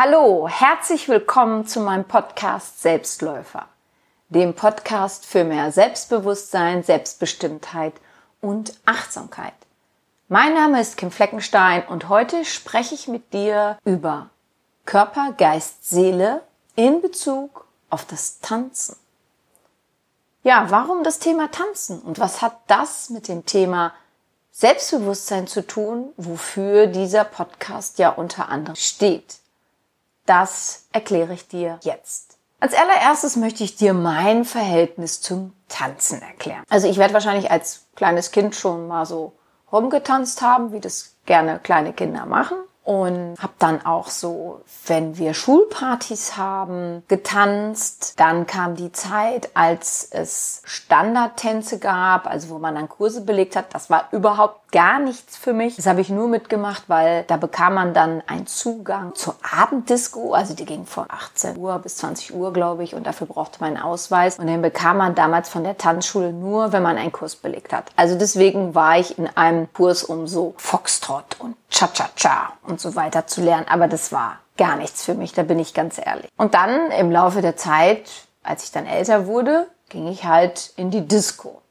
Hallo, herzlich willkommen zu meinem Podcast Selbstläufer, dem Podcast für mehr Selbstbewusstsein, Selbstbestimmtheit und Achtsamkeit. Mein Name ist Kim Fleckenstein und heute spreche ich mit dir über Körper, Geist, Seele in Bezug auf das Tanzen. Ja, warum das Thema Tanzen und was hat das mit dem Thema Selbstbewusstsein zu tun, wofür dieser Podcast ja unter anderem steht? Das erkläre ich dir jetzt. Als allererstes möchte ich dir mein Verhältnis zum Tanzen erklären. Also ich werde wahrscheinlich als kleines Kind schon mal so rumgetanzt haben, wie das gerne kleine Kinder machen und habe dann auch so, wenn wir Schulpartys haben, getanzt. Dann kam die Zeit, als es Standardtänze gab, also wo man dann Kurse belegt hat. Das war überhaupt gar nichts für mich. Das habe ich nur mitgemacht, weil da bekam man dann einen Zugang zur Abenddisco. Also die ging von 18 Uhr bis 20 Uhr, glaube ich, und dafür brauchte man einen Ausweis. Und den bekam man damals von der Tanzschule nur, wenn man einen Kurs belegt hat. Also deswegen war ich in einem Kurs um so Foxtrot und Cha-Cha-Cha und so weiter zu lernen. Aber das war gar nichts für mich, da bin ich ganz ehrlich. Und dann im Laufe der Zeit, als ich dann älter wurde, ging ich halt in die Disco.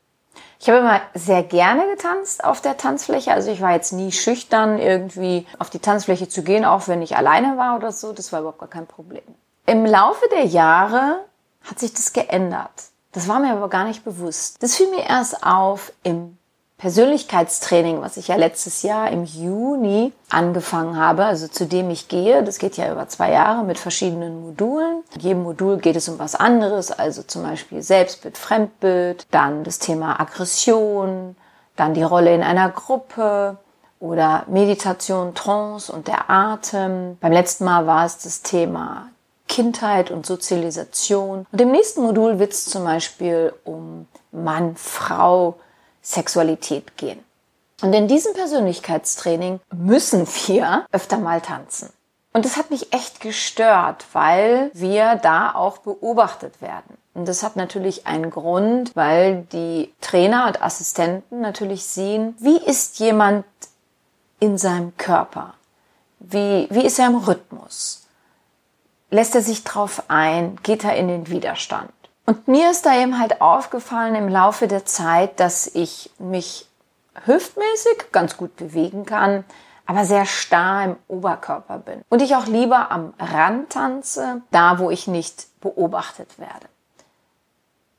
Ich habe immer sehr gerne getanzt auf der Tanzfläche. Also ich war jetzt nie schüchtern, irgendwie auf die Tanzfläche zu gehen, auch wenn ich alleine war oder so. Das war überhaupt gar kein Problem. Im Laufe der Jahre hat sich das geändert. Das war mir aber gar nicht bewusst. Das fiel mir erst auf im Persönlichkeitstraining, was ich ja letztes Jahr im Juni angefangen habe, also zu dem ich gehe. Das geht ja über zwei Jahre mit verschiedenen Modulen. In jedem Modul geht es um was anderes, also zum Beispiel Selbstbild, Fremdbild, dann das Thema Aggression, dann die Rolle in einer Gruppe oder Meditation, Trance und der Atem. Beim letzten Mal war es das Thema Kindheit und Sozialisation. Und im nächsten Modul wird es zum Beispiel um Mann, Frau, Sexualität gehen. Und in diesem Persönlichkeitstraining müssen wir öfter mal tanzen. Und das hat mich echt gestört, weil wir da auch beobachtet werden. Und das hat natürlich einen Grund, weil die Trainer und Assistenten natürlich sehen, wie ist jemand in seinem Körper? Wie, wie ist er im Rhythmus? Lässt er sich drauf ein? Geht er in den Widerstand? Und mir ist da eben halt aufgefallen im Laufe der Zeit, dass ich mich hüftmäßig ganz gut bewegen kann, aber sehr starr im Oberkörper bin. Und ich auch lieber am Rand tanze, da wo ich nicht beobachtet werde.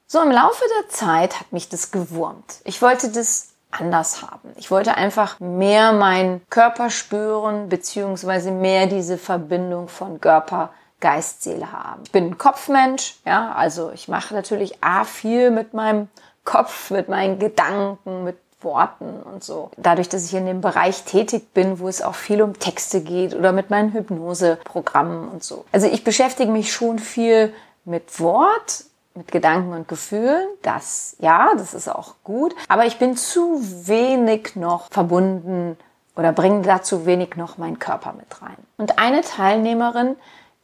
So im Laufe der Zeit hat mich das gewurmt. Ich wollte das anders haben. Ich wollte einfach mehr meinen Körper spüren, beziehungsweise mehr diese Verbindung von Körper Geist, Seele haben. Ich bin ein Kopfmensch, ja, also ich mache natürlich A viel mit meinem Kopf, mit meinen Gedanken, mit Worten und so. Dadurch, dass ich in dem Bereich tätig bin, wo es auch viel um Texte geht oder mit meinen Hypnoseprogrammen und so. Also ich beschäftige mich schon viel mit Wort, mit Gedanken und Gefühlen. Das, ja, das ist auch gut. Aber ich bin zu wenig noch verbunden oder bringe dazu wenig noch meinen Körper mit rein. Und eine Teilnehmerin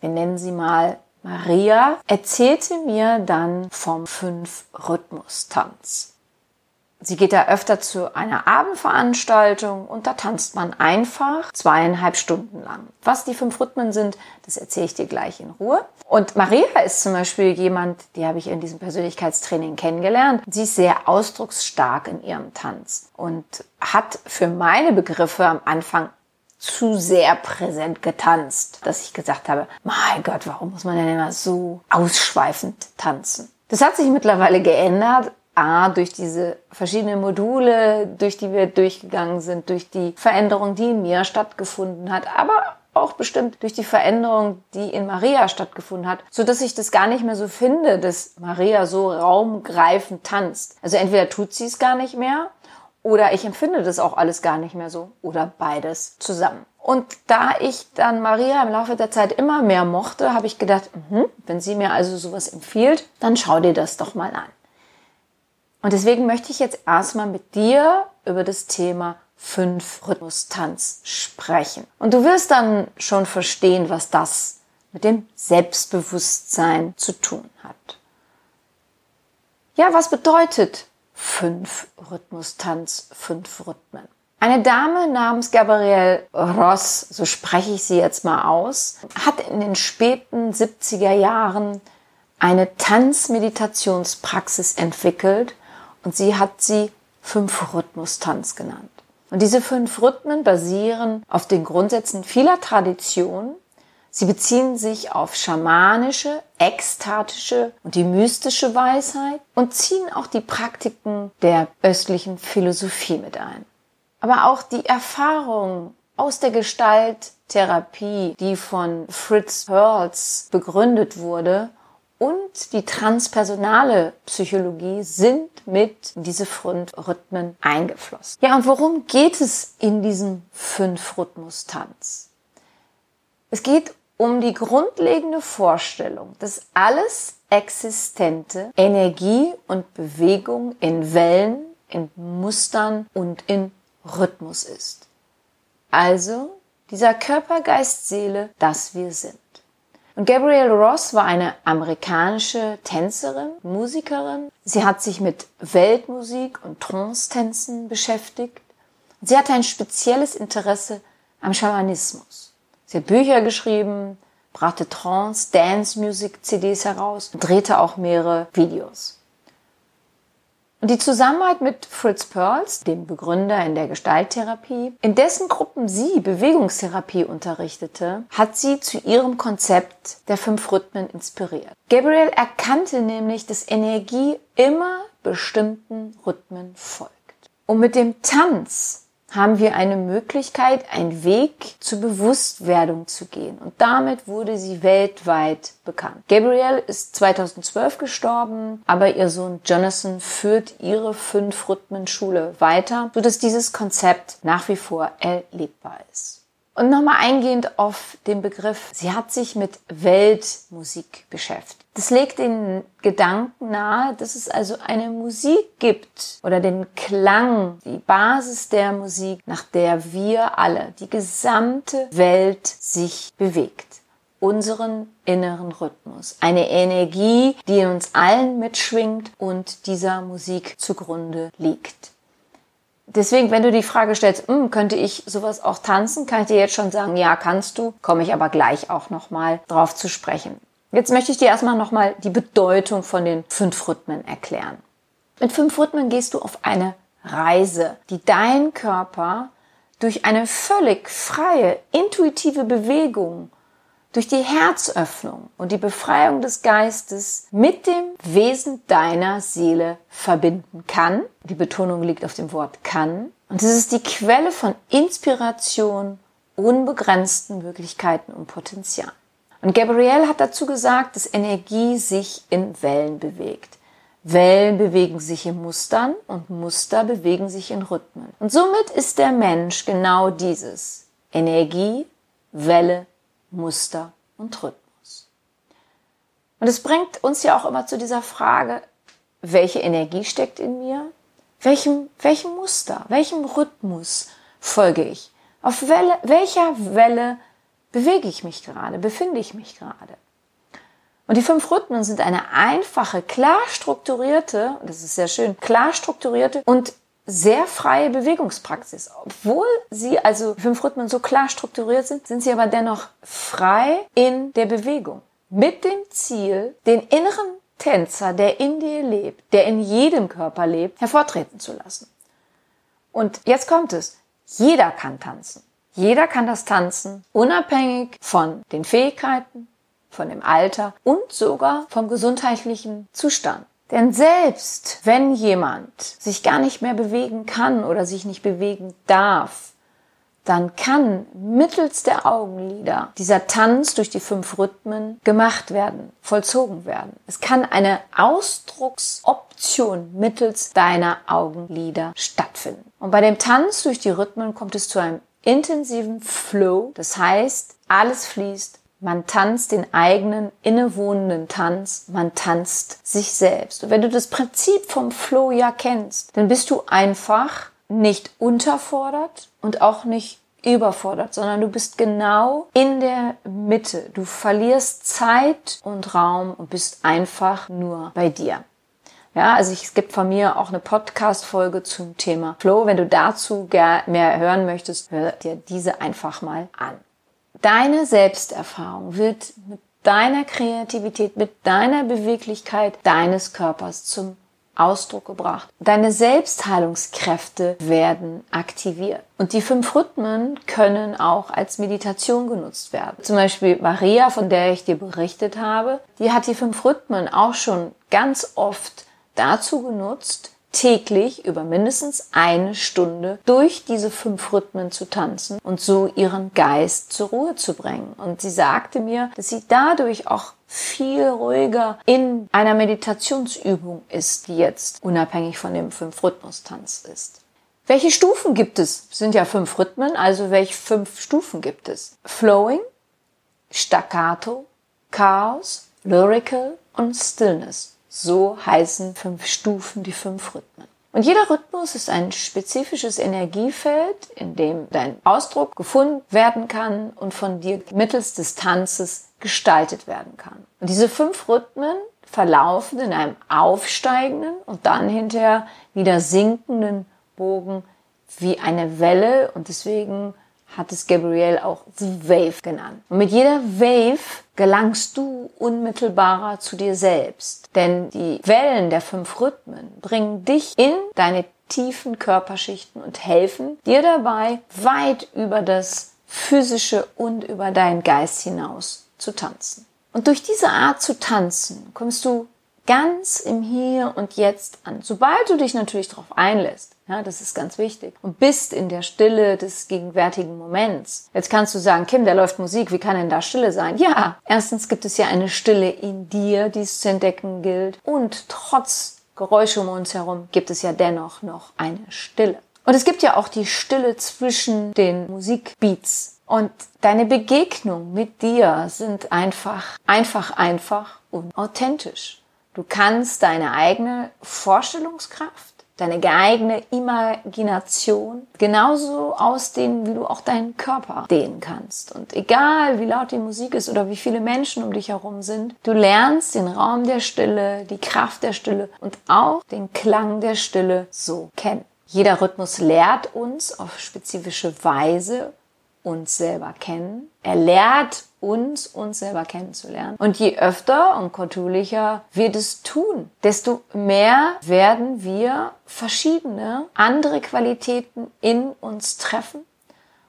wir nennen sie mal Maria, erzählte mir dann vom Fünf-Rhythmus-Tanz. Sie geht da öfter zu einer Abendveranstaltung und da tanzt man einfach zweieinhalb Stunden lang. Was die fünf Rhythmen sind, das erzähle ich dir gleich in Ruhe. Und Maria ist zum Beispiel jemand, die habe ich in diesem Persönlichkeitstraining kennengelernt. Sie ist sehr ausdrucksstark in ihrem Tanz und hat für meine Begriffe am Anfang zu sehr präsent getanzt, dass ich gesagt habe, mein Gott, warum muss man denn immer so ausschweifend tanzen? Das hat sich mittlerweile geändert. A, durch diese verschiedenen Module, durch die wir durchgegangen sind, durch die Veränderung, die in mir stattgefunden hat, aber auch bestimmt durch die Veränderung, die in Maria stattgefunden hat, so dass ich das gar nicht mehr so finde, dass Maria so raumgreifend tanzt. Also entweder tut sie es gar nicht mehr oder ich empfinde das auch alles gar nicht mehr so. Oder beides zusammen. Und da ich dann Maria im Laufe der Zeit immer mehr mochte, habe ich gedacht, mh, wenn sie mir also sowas empfiehlt, dann schau dir das doch mal an. Und deswegen möchte ich jetzt erstmal mit dir über das Thema fünf Rhythmus-Tanz sprechen. Und du wirst dann schon verstehen, was das mit dem Selbstbewusstsein zu tun hat. Ja, was bedeutet fünf Rhythmus-Tanz, fünf Rhythmen. Eine Dame namens Gabrielle Ross, so spreche ich sie jetzt mal aus, hat in den späten 70er Jahren eine Tanzmeditationspraxis entwickelt und sie hat sie Fünf-Rhythmus-Tanz genannt. Und diese fünf Rhythmen basieren auf den Grundsätzen vieler Traditionen. Sie beziehen sich auf schamanische, ekstatische und die mystische Weisheit und ziehen auch die Praktiken der östlichen Philosophie mit ein. Aber auch die Erfahrung aus der Gestalttherapie, die von Fritz Perls begründet wurde, und die transpersonale Psychologie sind mit diese Frontrhythmen eingeflossen. Ja, und worum geht es in diesem Fünf-Rhythmus-Tanz? Es geht um die grundlegende Vorstellung, dass alles Existente Energie und Bewegung in Wellen, in Mustern und in Rhythmus ist. Also dieser Körper, Geist, Seele, das wir sind. Und Gabrielle Ross war eine amerikanische Tänzerin, Musikerin. Sie hat sich mit Weltmusik und Trance-Tänzen beschäftigt. Sie hatte ein spezielles Interesse am Schamanismus. Sie hat Bücher geschrieben, brachte Trance, Dance Music CDs heraus und drehte auch mehrere Videos. Und die Zusammenarbeit mit Fritz Perls, dem Begründer in der Gestalttherapie, in dessen Gruppen sie Bewegungstherapie unterrichtete, hat sie zu ihrem Konzept der fünf Rhythmen inspiriert. Gabriel erkannte nämlich, dass Energie immer bestimmten Rhythmen folgt. Und mit dem Tanz haben wir eine Möglichkeit, einen Weg zur Bewusstwerdung zu gehen. Und damit wurde sie weltweit bekannt. Gabrielle ist 2012 gestorben, aber ihr Sohn Jonathan führt ihre Fünf-Rhythmen-Schule weiter, sodass dieses Konzept nach wie vor erlebbar ist. Und nochmal eingehend auf den Begriff, sie hat sich mit Weltmusik beschäftigt. Das legt den Gedanken nahe, dass es also eine Musik gibt oder den Klang, die Basis der Musik, nach der wir alle, die gesamte Welt sich bewegt. Unseren inneren Rhythmus. Eine Energie, die in uns allen mitschwingt und dieser Musik zugrunde liegt. Deswegen, wenn du die Frage stellst, hm, könnte ich sowas auch tanzen, kann ich dir jetzt schon sagen, ja, kannst du, komme ich aber gleich auch nochmal drauf zu sprechen. Jetzt möchte ich dir erstmal nochmal die Bedeutung von den fünf Rhythmen erklären. Mit fünf Rhythmen gehst du auf eine Reise, die dein Körper durch eine völlig freie, intuitive Bewegung, durch die Herzöffnung und die Befreiung des Geistes mit dem Wesen deiner Seele verbinden kann. Die Betonung liegt auf dem Wort kann. Und es ist die Quelle von Inspiration, unbegrenzten Möglichkeiten und Potenzial. Und Gabrielle hat dazu gesagt, dass Energie sich in Wellen bewegt. Wellen bewegen sich in Mustern und Muster bewegen sich in Rhythmen. Und somit ist der Mensch genau dieses. Energie, Welle, Muster und Rhythmus. Und es bringt uns ja auch immer zu dieser Frage, welche Energie steckt in mir? Welchem, welchem Muster, welchem Rhythmus folge ich? Auf Welle, welcher Welle bewege ich mich gerade, befinde ich mich gerade. Und die fünf Rhythmen sind eine einfache, klar strukturierte, das ist sehr schön, klar strukturierte und sehr freie Bewegungspraxis. Obwohl sie also fünf Rhythmen so klar strukturiert sind, sind sie aber dennoch frei in der Bewegung. Mit dem Ziel, den inneren Tänzer, der in dir lebt, der in jedem Körper lebt, hervortreten zu lassen. Und jetzt kommt es. Jeder kann tanzen. Jeder kann das tanzen, unabhängig von den Fähigkeiten, von dem Alter und sogar vom gesundheitlichen Zustand. Denn selbst wenn jemand sich gar nicht mehr bewegen kann oder sich nicht bewegen darf, dann kann mittels der Augenlider dieser Tanz durch die fünf Rhythmen gemacht werden, vollzogen werden. Es kann eine Ausdrucksoption mittels deiner Augenlider stattfinden. Und bei dem Tanz durch die Rhythmen kommt es zu einem intensiven Flow. Das heißt, alles fließt. Man tanzt den eigenen innewohnenden Tanz. Man tanzt sich selbst. Und wenn du das Prinzip vom Flow ja kennst, dann bist du einfach nicht unterfordert und auch nicht überfordert, sondern du bist genau in der Mitte. Du verlierst Zeit und Raum und bist einfach nur bei dir. Ja, also es gibt von mir auch eine Podcast-Folge zum Thema Flow. Wenn du dazu mehr hören möchtest, hör dir diese einfach mal an. Deine Selbsterfahrung wird mit deiner Kreativität, mit deiner Beweglichkeit deines Körpers zum Ausdruck gebracht. Deine Selbstheilungskräfte werden aktiviert. Und die fünf Rhythmen können auch als Meditation genutzt werden. Zum Beispiel Maria, von der ich dir berichtet habe, die hat die fünf Rhythmen auch schon ganz oft dazu genutzt, täglich über mindestens eine Stunde durch diese fünf Rhythmen zu tanzen und so ihren Geist zur Ruhe zu bringen. Und sie sagte mir, dass sie dadurch auch viel ruhiger in einer Meditationsübung ist, die jetzt unabhängig von dem Fünf-Rhythmus-Tanz ist. Welche Stufen gibt es? Sind ja fünf Rhythmen, also welche fünf Stufen gibt es? Flowing, Staccato, Chaos, Lyrical und Stillness. So heißen fünf Stufen die fünf Rhythmen. Und jeder Rhythmus ist ein spezifisches Energiefeld, in dem dein Ausdruck gefunden werden kann und von dir mittels des Tanzes gestaltet werden kann. Und diese fünf Rhythmen verlaufen in einem aufsteigenden und dann hinterher wieder sinkenden Bogen wie eine Welle und deswegen hat es Gabrielle auch The Wave genannt. Und mit jeder Wave gelangst du unmittelbarer zu dir selbst. Denn die Wellen der fünf Rhythmen bringen dich in deine tiefen Körperschichten und helfen dir dabei, weit über das physische und über deinen Geist hinaus zu tanzen. Und durch diese Art zu tanzen kommst du ganz im Hier und Jetzt an. Sobald du dich natürlich darauf einlässt, ja, das ist ganz wichtig. Und bist in der Stille des gegenwärtigen Moments. Jetzt kannst du sagen, Kim, da läuft Musik, wie kann denn da Stille sein? Ja, erstens gibt es ja eine Stille in dir, die es zu entdecken gilt. Und trotz Geräusche um uns herum gibt es ja dennoch noch eine Stille. Und es gibt ja auch die Stille zwischen den Musikbeats. Und deine Begegnung mit dir sind einfach, einfach, einfach und authentisch. Du kannst deine eigene Vorstellungskraft deine eigene Imagination genauso ausdehnen, wie du auch deinen Körper dehnen kannst. Und egal, wie laut die Musik ist oder wie viele Menschen um dich herum sind, du lernst den Raum der Stille, die Kraft der Stille und auch den Klang der Stille so kennen. Jeder Rhythmus lehrt uns auf spezifische Weise uns selber kennen. Er lehrt uns, uns selber kennenzulernen. Und je öfter und kontulicher wir das tun, desto mehr werden wir verschiedene andere Qualitäten in uns treffen.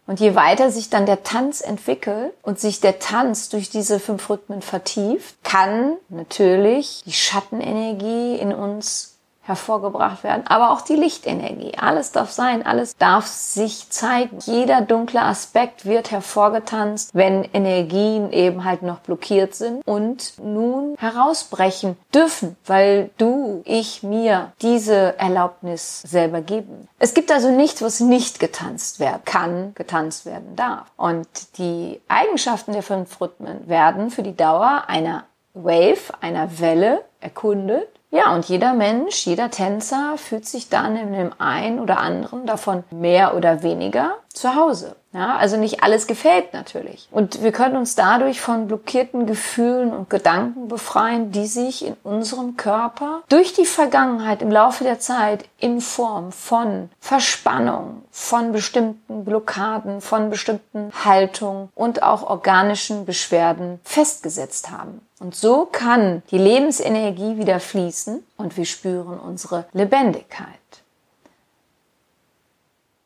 Und je weiter sich dann der Tanz entwickelt und sich der Tanz durch diese fünf Rhythmen vertieft, kann natürlich die Schattenenergie in uns hervorgebracht werden, aber auch die Lichtenergie. Alles darf sein, alles darf sich zeigen. Jeder dunkle Aspekt wird hervorgetanzt, wenn Energien eben halt noch blockiert sind und nun herausbrechen dürfen, weil du, ich, mir diese Erlaubnis selber geben. Es gibt also nichts, was nicht getanzt werden kann, getanzt werden darf. Und die Eigenschaften der fünf Rhythmen werden für die Dauer einer Wave, einer Welle erkundet ja, und jeder Mensch, jeder Tänzer fühlt sich dann in dem einen oder anderen davon mehr oder weniger zu Hause. Ja, also nicht alles gefällt natürlich. Und wir können uns dadurch von blockierten Gefühlen und Gedanken befreien, die sich in unserem Körper durch die Vergangenheit im Laufe der Zeit in Form von Verspannung, von bestimmten Blockaden, von bestimmten Haltungen und auch organischen Beschwerden festgesetzt haben. Und so kann die Lebensenergie wieder fließen und wir spüren unsere Lebendigkeit.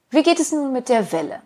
Wie geht es nun mit der Welle?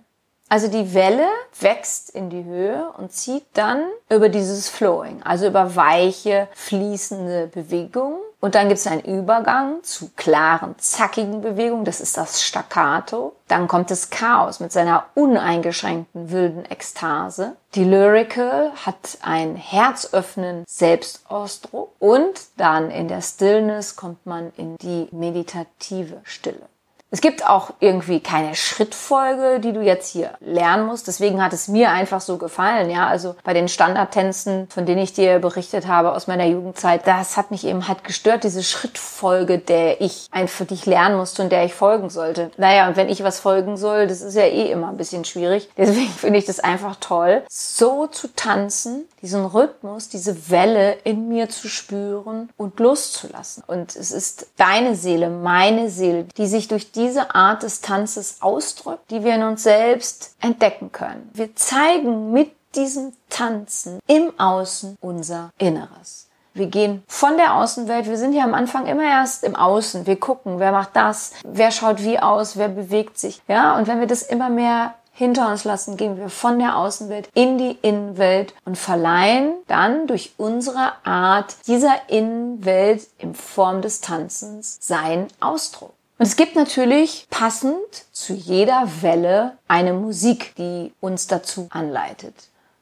Also die Welle wächst in die Höhe und zieht dann über dieses Flowing, also über weiche, fließende Bewegungen. Und dann gibt es einen Übergang zu klaren, zackigen Bewegungen. Das ist das Staccato. Dann kommt das Chaos mit seiner uneingeschränkten wilden Ekstase. Die Lyrical hat einen herzöffnenden Selbstausdruck. Und dann in der Stillness kommt man in die meditative Stille. Es gibt auch irgendwie keine Schrittfolge, die du jetzt hier lernen musst. Deswegen hat es mir einfach so gefallen. Ja, also bei den Standardtänzen, von denen ich dir berichtet habe aus meiner Jugendzeit, das hat mich eben halt gestört, diese Schrittfolge, der ich einfach dich lernen musste und der ich folgen sollte. Naja, und wenn ich was folgen soll, das ist ja eh immer ein bisschen schwierig. Deswegen finde ich das einfach toll, so zu tanzen, diesen Rhythmus, diese Welle in mir zu spüren und loszulassen. Und es ist deine Seele, meine Seele, die sich durch diese Art des Tanzes ausdrückt, die wir in uns selbst entdecken können. Wir zeigen mit diesem Tanzen im Außen unser Inneres. Wir gehen von der Außenwelt. Wir sind ja am Anfang immer erst im Außen. Wir gucken, wer macht das, wer schaut wie aus, wer bewegt sich. Ja, und wenn wir das immer mehr hinter uns lassen, gehen wir von der Außenwelt in die Innenwelt und verleihen dann durch unsere Art dieser Innenwelt in Form des Tanzens seinen Ausdruck. Und es gibt natürlich passend zu jeder Welle eine Musik, die uns dazu anleitet.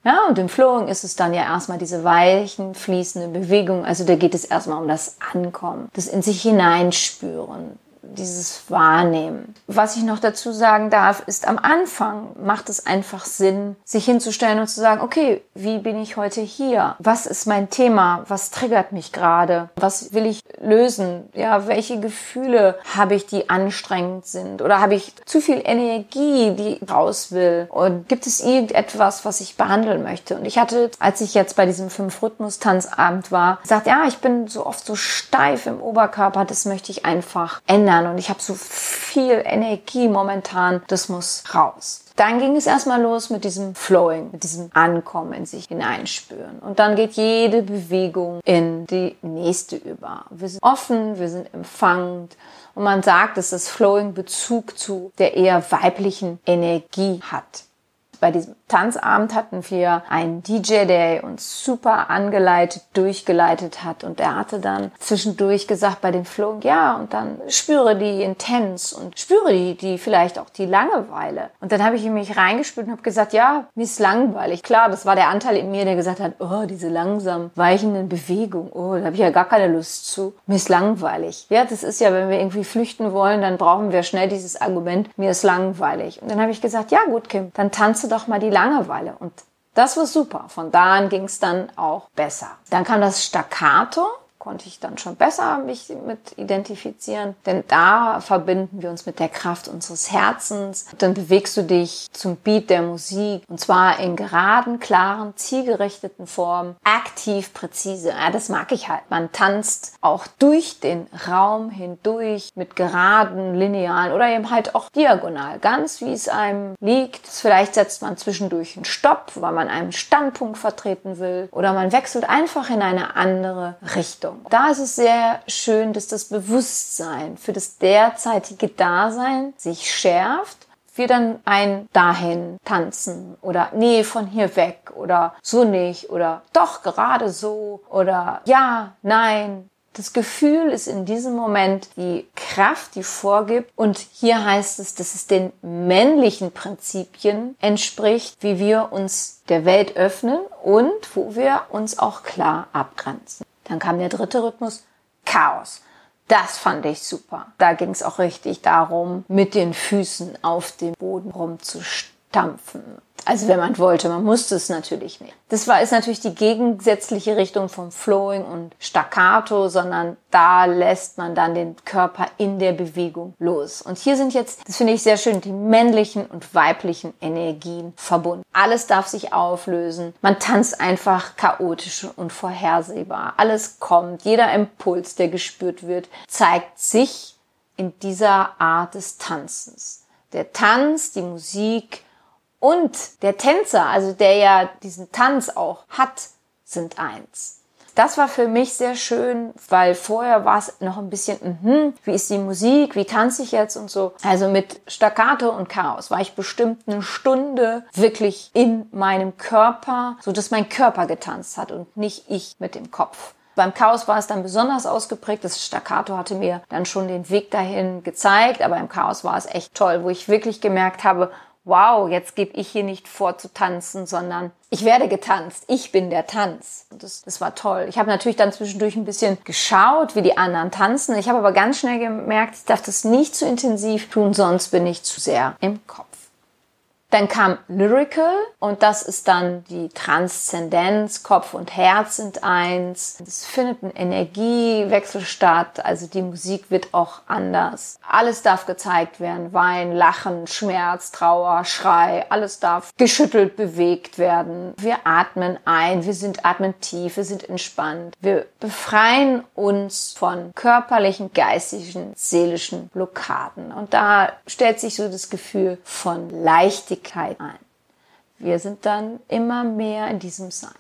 Ja, und im Flowing ist es dann ja erstmal diese weichen, fließenden Bewegungen. Also da geht es erstmal um das Ankommen, das in sich hineinspüren, dieses Wahrnehmen. Was ich noch dazu sagen darf, ist am Anfang macht es einfach Sinn, sich hinzustellen und zu sagen, okay, wie bin ich heute hier? Was ist mein Thema? Was triggert mich gerade? Was will ich lösen? Ja, welche Gefühle habe ich, die anstrengend sind? Oder habe ich zu viel Energie, die raus will? Und gibt es irgendetwas, was ich behandeln möchte? Und ich hatte, als ich jetzt bei diesem Fünf-Rhythmus-Tanzabend war, gesagt, ja, ich bin so oft so steif im Oberkörper, das möchte ich einfach ändern lernen und ich habe so viel Energie momentan, das muss raus. Dann ging es erstmal los mit diesem Flowing, mit diesem Ankommen in sich hineinspüren. Und dann geht jede Bewegung in die nächste über. Wir sind offen, wir sind empfangend. Und man sagt, dass das Flowing Bezug zu der eher weiblichen Energie hat. Bei diesem Tanzabend hatten wir einen DJ, der uns super angeleitet, durchgeleitet hat. Und er hatte dann zwischendurch gesagt bei dem Flow, ja, und dann spüre die Intens und spüre die, die vielleicht auch die Langeweile. Und dann habe ich mich reingespürt und habe gesagt, ja, mir ist langweilig. Klar, das war der Anteil in mir, der gesagt hat, oh, diese langsam weichenden Bewegungen, oh, da habe ich ja gar keine Lust zu. Mir ist langweilig. Ja, das ist ja, wenn wir irgendwie flüchten wollen, dann brauchen wir schnell dieses Argument, mir ist langweilig. Und dann habe ich gesagt, ja gut, Kim, dann tanze doch mal die Langeweile. Und das war super. Von da an ging es dann auch besser. Dann kam das Staccato konnte ich dann schon besser mich mit identifizieren. Denn da verbinden wir uns mit der Kraft unseres Herzens. Dann bewegst du dich zum Beat der Musik und zwar in geraden, klaren, zielgerichteten Formen, aktiv, präzise. Ja, das mag ich halt. Man tanzt auch durch den Raum hindurch mit geraden, linearen oder eben halt auch diagonal, ganz wie es einem liegt. Vielleicht setzt man zwischendurch einen Stopp, weil man einen Standpunkt vertreten will oder man wechselt einfach in eine andere Richtung. Entwicklung. Da ist es sehr schön, dass das Bewusstsein für das derzeitige Dasein sich schärft wir dann ein dahin tanzen oder nee, von hier weg oder so nicht oder doch gerade so oder ja, nein. Das Gefühl ist in diesem Moment die Kraft, die vorgibt. Und hier heißt es, dass es den männlichen Prinzipien entspricht, wie wir uns der Welt öffnen und wo wir uns auch klar abgrenzen. Dann kam der dritte Rhythmus, Chaos. Das fand ich super. Da ging es auch richtig darum, mit den Füßen auf dem Boden rumzustampfen. Also wenn man wollte, man musste es natürlich nicht. Das war ist natürlich die gegensätzliche Richtung vom Flowing und Staccato, sondern da lässt man dann den Körper in der Bewegung los. Und hier sind jetzt, das finde ich sehr schön, die männlichen und weiblichen Energien verbunden. Alles darf sich auflösen. Man tanzt einfach chaotisch und vorhersehbar. Alles kommt. Jeder Impuls, der gespürt wird, zeigt sich in dieser Art des Tanzens. Der Tanz, die Musik, und der Tänzer, also der ja diesen Tanz auch hat, sind eins. Das war für mich sehr schön, weil vorher war es noch ein bisschen, mh, wie ist die Musik, wie tanze ich jetzt und so. Also mit Staccato und Chaos war ich bestimmt eine Stunde wirklich in meinem Körper, so dass mein Körper getanzt hat und nicht ich mit dem Kopf. Beim Chaos war es dann besonders ausgeprägt. Das Staccato hatte mir dann schon den Weg dahin gezeigt, aber im Chaos war es echt toll, wo ich wirklich gemerkt habe, wow, jetzt gebe ich hier nicht vor zu tanzen, sondern ich werde getanzt. Ich bin der Tanz. Das, das war toll. Ich habe natürlich dann zwischendurch ein bisschen geschaut, wie die anderen tanzen. Ich habe aber ganz schnell gemerkt, ich darf das nicht zu intensiv tun, sonst bin ich zu sehr im Kopf. Dann kam Lyrical und das ist dann die Transzendenz, Kopf und Herz sind eins. Es findet ein Energiewechsel statt, also die Musik wird auch anders. Alles darf gezeigt werden, Wein, Lachen, Schmerz, Trauer, Schrei, alles darf geschüttelt, bewegt werden. Wir atmen ein, wir sind atmen tief, wir sind entspannt. Wir befreien uns von körperlichen, geistigen, seelischen Blockaden. Und da stellt sich so das Gefühl von Leichtigkeit Leichtigkeit ein. Wir sind dann immer mehr in diesem Sein.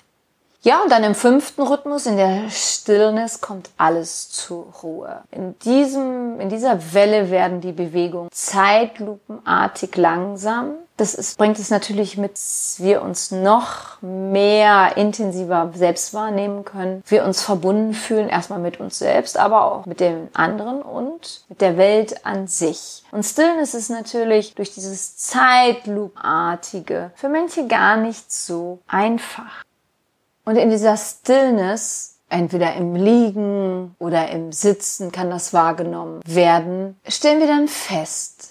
Ja, und dann im fünften Rhythmus, in der Stillness, kommt alles zur Ruhe. In diesem, in dieser Welle werden die Bewegungen zeitlupenartig langsam. Das ist, bringt es natürlich mit, wir uns noch mehr intensiver selbst wahrnehmen können. Wir uns verbunden fühlen, erstmal mit uns selbst, aber auch mit den anderen und mit der Welt an sich. Und Stillness ist natürlich durch dieses Zeitlupenartige für manche gar nicht so einfach. Und in dieser Stillness, entweder im Liegen oder im Sitzen kann das wahrgenommen werden, stellen wir dann fest,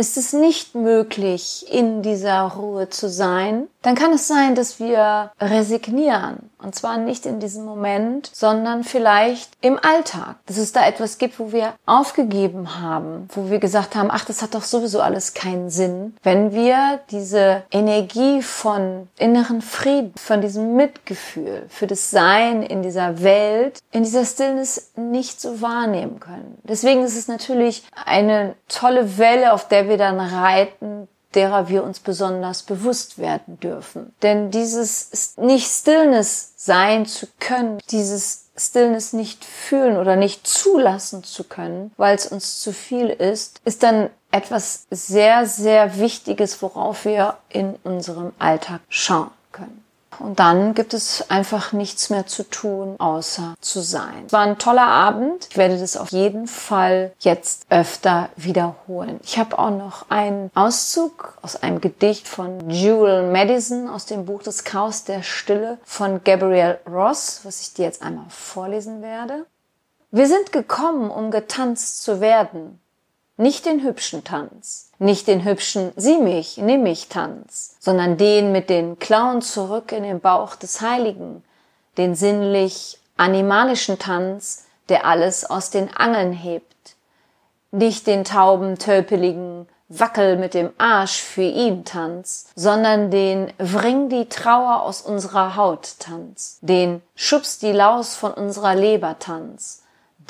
ist es nicht möglich, in dieser Ruhe zu sein, dann kann es sein, dass wir resignieren. Und zwar nicht in diesem Moment, sondern vielleicht im Alltag. Dass es da etwas gibt, wo wir aufgegeben haben, wo wir gesagt haben, ach, das hat doch sowieso alles keinen Sinn. Wenn wir diese Energie von inneren Frieden, von diesem Mitgefühl für das Sein in dieser Welt, in dieser Stillness nicht so wahrnehmen können. Deswegen ist es natürlich eine tolle Welle, auf der wir dann reiten, derer wir uns besonders bewusst werden dürfen. Denn dieses nicht Stillness sein zu können, dieses Stillness nicht fühlen oder nicht zulassen zu können, weil es uns zu viel ist, ist dann etwas sehr, sehr Wichtiges, worauf wir in unserem Alltag schauen können. Und dann gibt es einfach nichts mehr zu tun, außer zu sein. Es war ein toller Abend. Ich werde das auf jeden Fall jetzt öfter wiederholen. Ich habe auch noch einen Auszug aus einem Gedicht von Jewel Madison aus dem Buch Das Chaos der Stille von Gabrielle Ross, was ich dir jetzt einmal vorlesen werde. Wir sind gekommen, um getanzt zu werden, nicht den hübschen Tanz, nicht den hübschen Sieh mich, nimm mich Tanz, sondern den mit den Klauen zurück in den Bauch des Heiligen, den sinnlich animalischen Tanz, der alles aus den Angeln hebt, nicht den tauben, tölpeligen Wackel mit dem Arsch für ihn Tanz, sondern den Wring die Trauer aus unserer Haut Tanz, den Schubs die Laus von unserer Leber Tanz,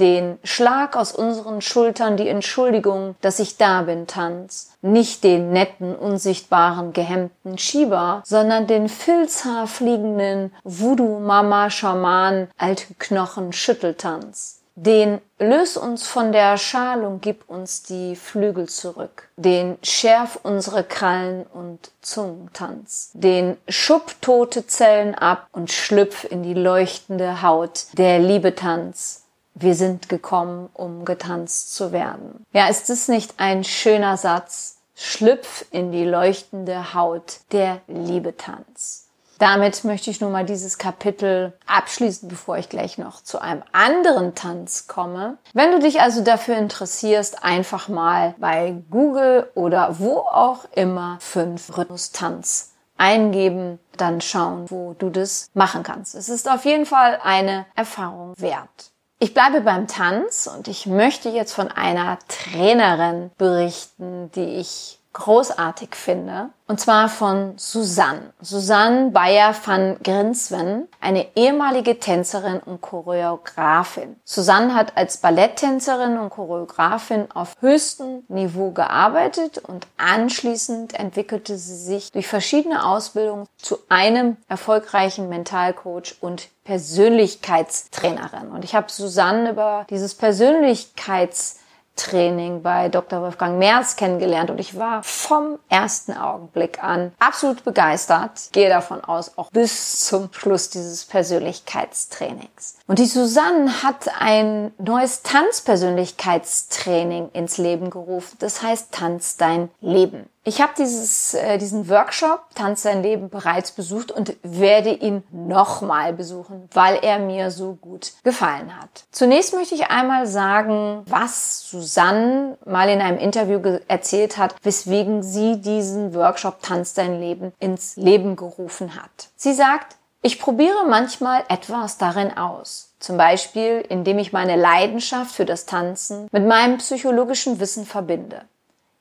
den Schlag aus unseren Schultern, die Entschuldigung, dass ich da bin, Tanz, nicht den netten, unsichtbaren, gehemmten Schieber, sondern den filzhaarfliegenden Voodoo-Mama-Schaman, alte Knochen, Schütteltanz. Den löse uns von der Schal und gib uns die Flügel zurück. Den schärf unsere Krallen und Zungentanz. Den schub tote Zellen ab und schlüpf in die leuchtende Haut. Der Liebetanz wir sind gekommen, um getanzt zu werden. Ja, ist es nicht ein schöner Satz? Schlüpf in die leuchtende Haut der Liebetanz. Damit möchte ich nun mal dieses Kapitel abschließen, bevor ich gleich noch zu einem anderen Tanz komme. Wenn du dich also dafür interessierst, einfach mal bei Google oder wo auch immer fünf Rhythmus Tanz eingeben, dann schauen, wo du das machen kannst. Es ist auf jeden Fall eine Erfahrung wert. Ich bleibe beim Tanz und ich möchte jetzt von einer Trainerin berichten, die ich großartig finde. Und zwar von Susanne. Susanne Bayer van Grinsven, eine ehemalige Tänzerin und Choreografin. Susanne hat als Balletttänzerin und Choreografin auf höchstem Niveau gearbeitet und anschließend entwickelte sie sich durch verschiedene Ausbildungen zu einem erfolgreichen Mentalcoach und Persönlichkeitstrainerin. Und ich habe Susanne über dieses Persönlichkeits Training bei Dr. Wolfgang Merz kennengelernt und ich war vom ersten Augenblick an absolut begeistert. Gehe davon aus, auch bis zum Schluss dieses Persönlichkeitstrainings. Und die Susanne hat ein neues Tanzpersönlichkeitstraining ins Leben gerufen. Das heißt Tanz dein Leben. Ich habe dieses, äh, diesen Workshop Tanz sein Leben bereits besucht und werde ihn nochmal besuchen, weil er mir so gut gefallen hat. Zunächst möchte ich einmal sagen, was Susanne mal in einem Interview erzählt hat, weswegen sie diesen Workshop Tanz dein Leben ins Leben gerufen hat. Sie sagt, ich probiere manchmal etwas darin aus. Zum Beispiel, indem ich meine Leidenschaft für das Tanzen mit meinem psychologischen Wissen verbinde.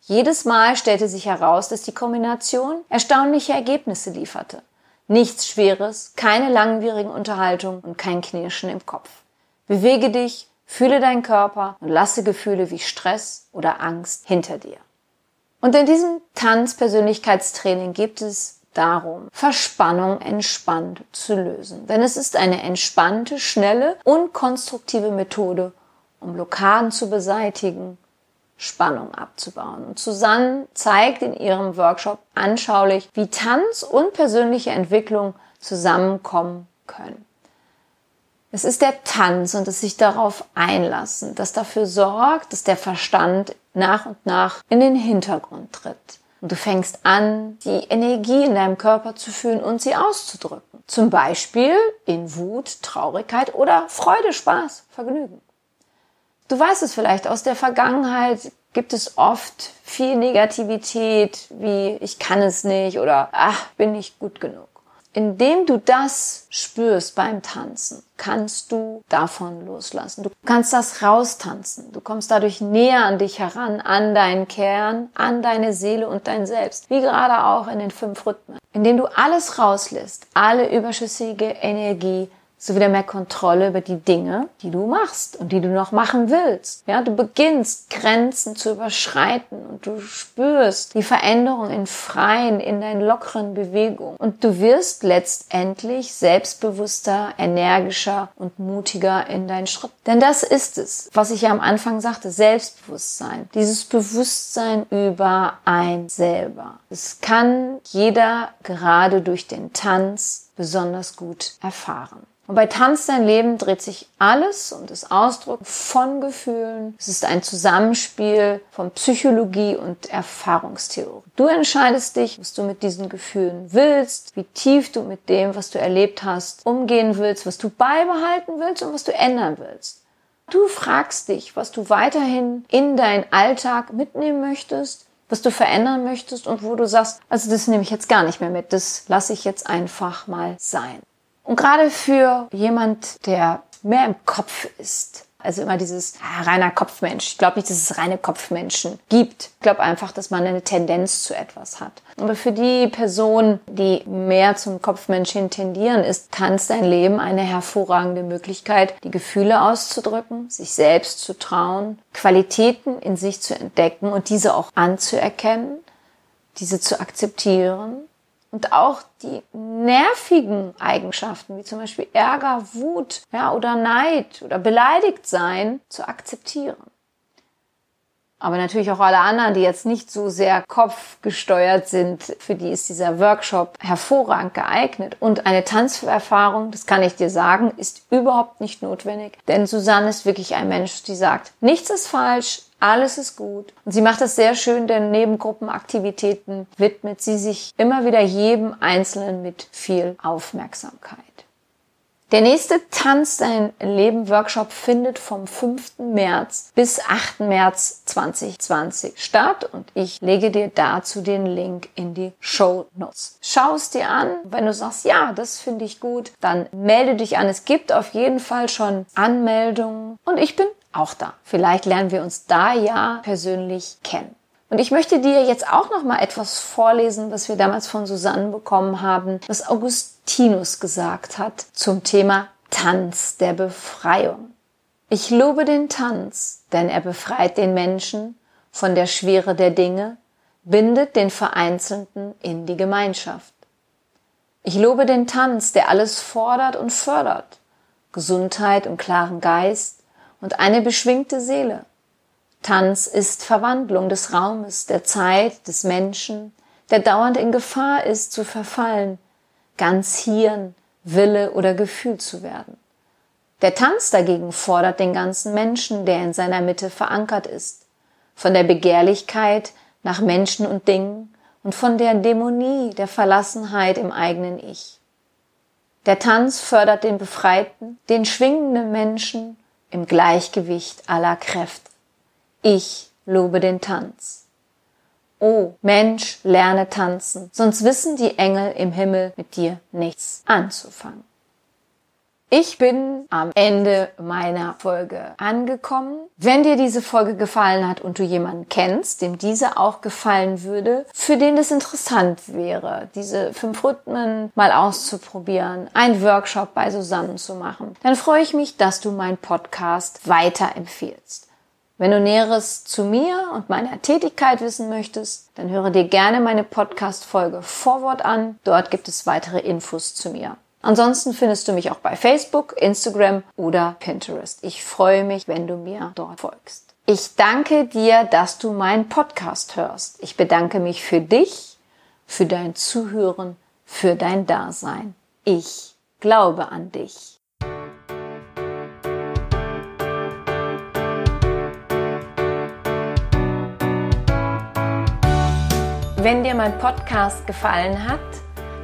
Jedes Mal stellte sich heraus, dass die Kombination erstaunliche Ergebnisse lieferte. Nichts Schweres, keine langwierigen Unterhaltungen und kein Knirschen im Kopf. Bewege dich, fühle deinen Körper und lasse Gefühle wie Stress oder Angst hinter dir. Und in diesem Tanzpersönlichkeitstraining geht es darum, Verspannung entspannt zu lösen. Denn es ist eine entspannte, schnelle und konstruktive Methode, um Blockaden zu beseitigen Spannung abzubauen. Und Susanne zeigt in ihrem Workshop anschaulich, wie Tanz und persönliche Entwicklung zusammenkommen können. Es ist der Tanz und das sich darauf einlassen, das dafür sorgt, dass der Verstand nach und nach in den Hintergrund tritt. Und du fängst an, die Energie in deinem Körper zu fühlen und sie auszudrücken. Zum Beispiel in Wut, Traurigkeit oder Freude, Spaß, Vergnügen. Du weißt es vielleicht aus der Vergangenheit, gibt es oft viel Negativität, wie ich kann es nicht oder ach, bin nicht gut genug. Indem du das spürst beim Tanzen, kannst du davon loslassen. Du kannst das raustanzen. Du kommst dadurch näher an dich heran, an deinen Kern, an deine Seele und dein Selbst. Wie gerade auch in den fünf Rhythmen. Indem du alles rauslässt, alle überschüssige Energie, so wieder mehr Kontrolle über die Dinge, die du machst und die du noch machen willst. Ja, du beginnst Grenzen zu überschreiten und du spürst die Veränderung in freien, in deinen lockeren Bewegungen und du wirst letztendlich selbstbewusster, energischer und mutiger in deinen Schritt. Denn das ist es, was ich ja am Anfang sagte, Selbstbewusstsein. Dieses Bewusstsein über ein selber. Es kann jeder gerade durch den Tanz besonders gut erfahren. Und bei Tanz dein Leben dreht sich alles um das Ausdrücken von Gefühlen. Es ist ein Zusammenspiel von Psychologie und Erfahrungstheorie. Du entscheidest dich, was du mit diesen Gefühlen willst, wie tief du mit dem, was du erlebt hast, umgehen willst, was du beibehalten willst und was du ändern willst. Du fragst dich, was du weiterhin in deinen Alltag mitnehmen möchtest, was du verändern möchtest und wo du sagst, also das nehme ich jetzt gar nicht mehr mit, das lasse ich jetzt einfach mal sein. Und gerade für jemand, der mehr im Kopf ist, also immer dieses ah, reiner Kopfmensch. Ich glaube nicht, dass es reine Kopfmenschen gibt. Ich glaube einfach, dass man eine Tendenz zu etwas hat. Aber für die Person, die mehr zum Kopfmensch hin tendieren, ist Tanz dein Leben eine hervorragende Möglichkeit, die Gefühle auszudrücken, sich selbst zu trauen, Qualitäten in sich zu entdecken und diese auch anzuerkennen, diese zu akzeptieren und auch die nervigen Eigenschaften, wie zum Beispiel Ärger, Wut, ja, oder Neid oder beleidigt sein, zu akzeptieren. Aber natürlich auch alle anderen, die jetzt nicht so sehr kopfgesteuert sind, für die ist dieser Workshop hervorragend geeignet. Und eine Tanzerfahrung, das kann ich dir sagen, ist überhaupt nicht notwendig. Denn Susanne ist wirklich ein Mensch, die sagt, nichts ist falsch, alles ist gut. Und sie macht das sehr schön, denn neben Gruppenaktivitäten widmet sie sich immer wieder jedem Einzelnen mit viel Aufmerksamkeit. Der nächste Tanz dein Leben Workshop findet vom 5. März bis 8. März 2020 statt und ich lege dir dazu den Link in die Show Notes. Schau es dir an. Wenn du sagst, ja, das finde ich gut, dann melde dich an. Es gibt auf jeden Fall schon Anmeldungen und ich bin auch da. Vielleicht lernen wir uns da ja persönlich kennen. Und ich möchte dir jetzt auch noch mal etwas vorlesen, was wir damals von Susanne bekommen haben, was Augustinus gesagt hat zum Thema Tanz der Befreiung. Ich lobe den Tanz, denn er befreit den Menschen von der Schwere der Dinge, bindet den Vereinzelten in die Gemeinschaft. Ich lobe den Tanz, der alles fordert und fördert, Gesundheit und klaren Geist, und eine beschwingte Seele. Tanz ist Verwandlung des Raumes, der Zeit, des Menschen, der dauernd in Gefahr ist zu verfallen, ganz Hirn, Wille oder Gefühl zu werden. Der Tanz dagegen fordert den ganzen Menschen, der in seiner Mitte verankert ist, von der Begehrlichkeit nach Menschen und Dingen und von der Dämonie der Verlassenheit im eigenen Ich. Der Tanz fördert den befreiten, den schwingenden Menschen im Gleichgewicht aller Kräfte. Ich lobe den Tanz. Oh Mensch, lerne tanzen, sonst wissen die Engel im Himmel mit dir nichts anzufangen. Ich bin am Ende meiner Folge angekommen. Wenn dir diese Folge gefallen hat und du jemanden kennst, dem diese auch gefallen würde, für den es interessant wäre, diese fünf Rhythmen mal auszuprobieren, einen Workshop bei Susanne zu machen, dann freue ich mich, dass du meinen Podcast weiterempfiehlst. Wenn du Näheres zu mir und meiner Tätigkeit wissen möchtest, dann höre dir gerne meine Podcast-Folge Vorwort an. Dort gibt es weitere Infos zu mir. Ansonsten findest du mich auch bei Facebook, Instagram oder Pinterest. Ich freue mich, wenn du mir dort folgst. Ich danke dir, dass du meinen Podcast hörst. Ich bedanke mich für dich, für dein Zuhören, für dein Dasein. Ich glaube an dich. Wenn dir mein Podcast gefallen hat,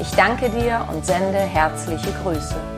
Ich danke dir und sende herzliche Grüße.